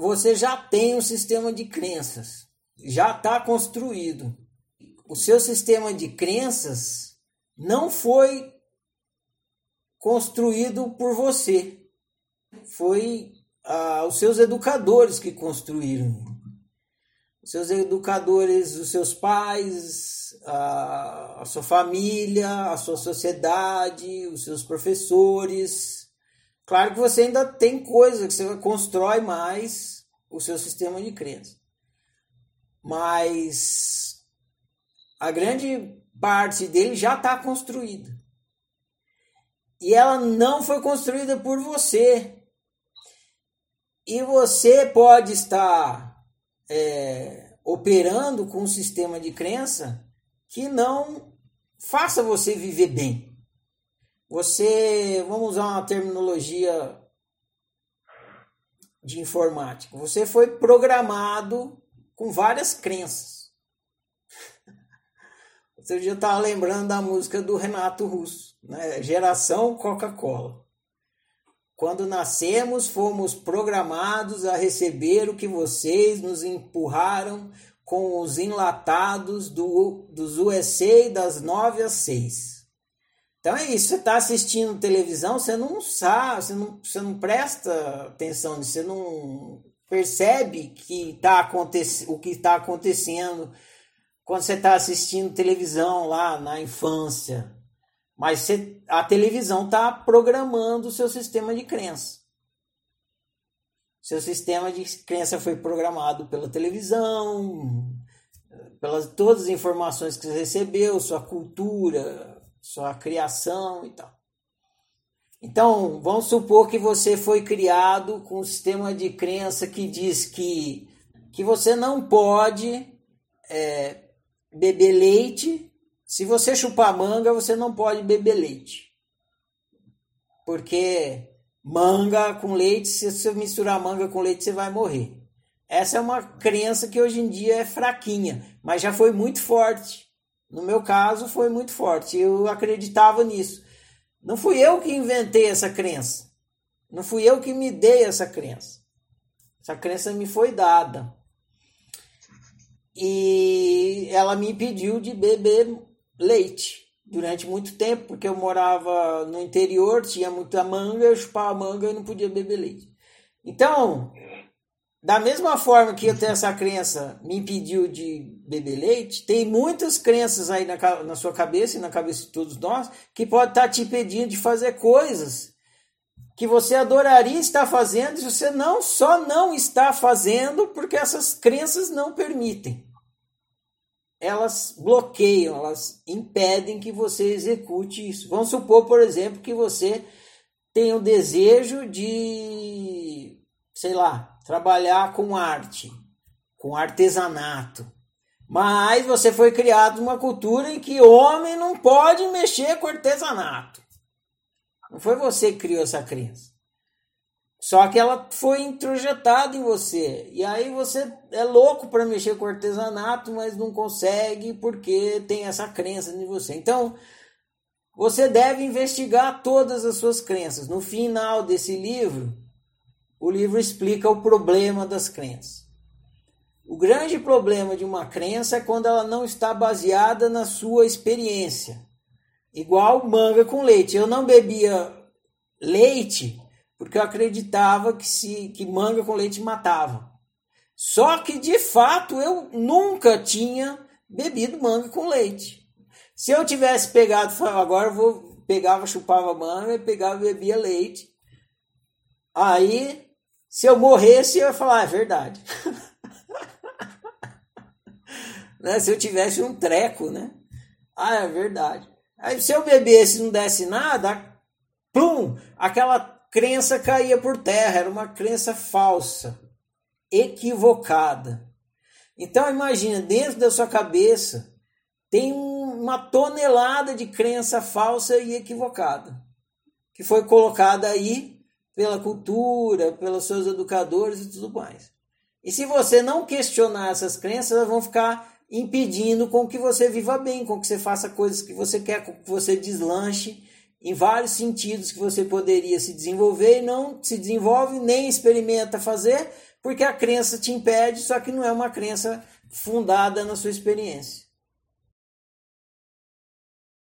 você já tem um sistema de crenças, já está construído. O seu sistema de crenças não foi construído por você, foi ah, os seus educadores que construíram. Os seus educadores, os seus pais, a, a sua família, a sua sociedade, os seus professores. Claro que você ainda tem coisa que você constrói mais o seu sistema de crença. Mas a grande parte dele já está construída. E ela não foi construída por você. E você pode estar é, operando com um sistema de crença que não faça você viver bem. Você, vamos usar uma terminologia de informática, você foi programado com várias crenças. Você já estava lembrando da música do Renato Russo, né? Geração Coca-Cola. Quando nascemos, fomos programados a receber o que vocês nos empurraram com os enlatados do, dos USA das 9 às 6. Então é isso, você está assistindo televisão, você não sabe, você não, você não presta atenção, você não percebe que tá o que está acontecendo quando você está assistindo televisão lá na infância. Mas você, a televisão está programando o seu sistema de crença. Seu sistema de crença foi programado pela televisão, pelas todas as informações que você recebeu, sua cultura, sua criação e tal. Então, vamos supor que você foi criado com um sistema de crença que diz que, que você não pode é, beber leite se você chupar manga, você não pode beber leite. Porque manga com leite, se você misturar manga com leite, você vai morrer. Essa é uma crença que hoje em dia é fraquinha, mas já foi muito forte. No meu caso, foi muito forte. Eu acreditava nisso. Não fui eu que inventei essa crença. Não fui eu que me dei essa crença. Essa crença me foi dada. E ela me impediu de beber leite durante muito tempo, porque eu morava no interior, tinha muita manga, eu chupava manga e não podia beber leite. Então, da mesma forma que eu tenho essa crença me impediu de beber leite, tem muitas crenças aí na, na sua cabeça e na cabeça de todos nós que pode estar te impedindo de fazer coisas que você adoraria estar fazendo e você não só não está fazendo porque essas crenças não permitem elas bloqueiam, elas impedem que você execute isso. Vamos supor, por exemplo, que você tem o desejo de, sei lá, trabalhar com arte, com artesanato. Mas você foi criado numa cultura em que homem não pode mexer com artesanato. Não foi você que criou essa crença. Só que ela foi introjetada em você. E aí você é louco para mexer com artesanato, mas não consegue porque tem essa crença em você. Então, você deve investigar todas as suas crenças. No final desse livro, o livro explica o problema das crenças. O grande problema de uma crença é quando ela não está baseada na sua experiência. Igual manga com leite. Eu não bebia leite porque eu acreditava que se que manga com leite matava. Só que de fato eu nunca tinha bebido manga com leite. Se eu tivesse pegado, agora eu vou pegava, chupava manga pegava bebia leite. Aí, se eu morresse, eu ia falar, ah, é verdade. né? Se eu tivesse um treco, né? Ah, é verdade. Aí se eu bebesse e não desse nada, plum, aquela crença caía por terra, era uma crença falsa, equivocada. Então imagina, dentro da sua cabeça tem uma tonelada de crença falsa e equivocada, que foi colocada aí pela cultura, pelos seus educadores e tudo mais. E se você não questionar essas crenças, elas vão ficar impedindo com que você viva bem, com que você faça coisas que você quer, com que você deslanche em vários sentidos que você poderia se desenvolver e não se desenvolve nem experimenta fazer porque a crença te impede, só que não é uma crença fundada na sua experiência.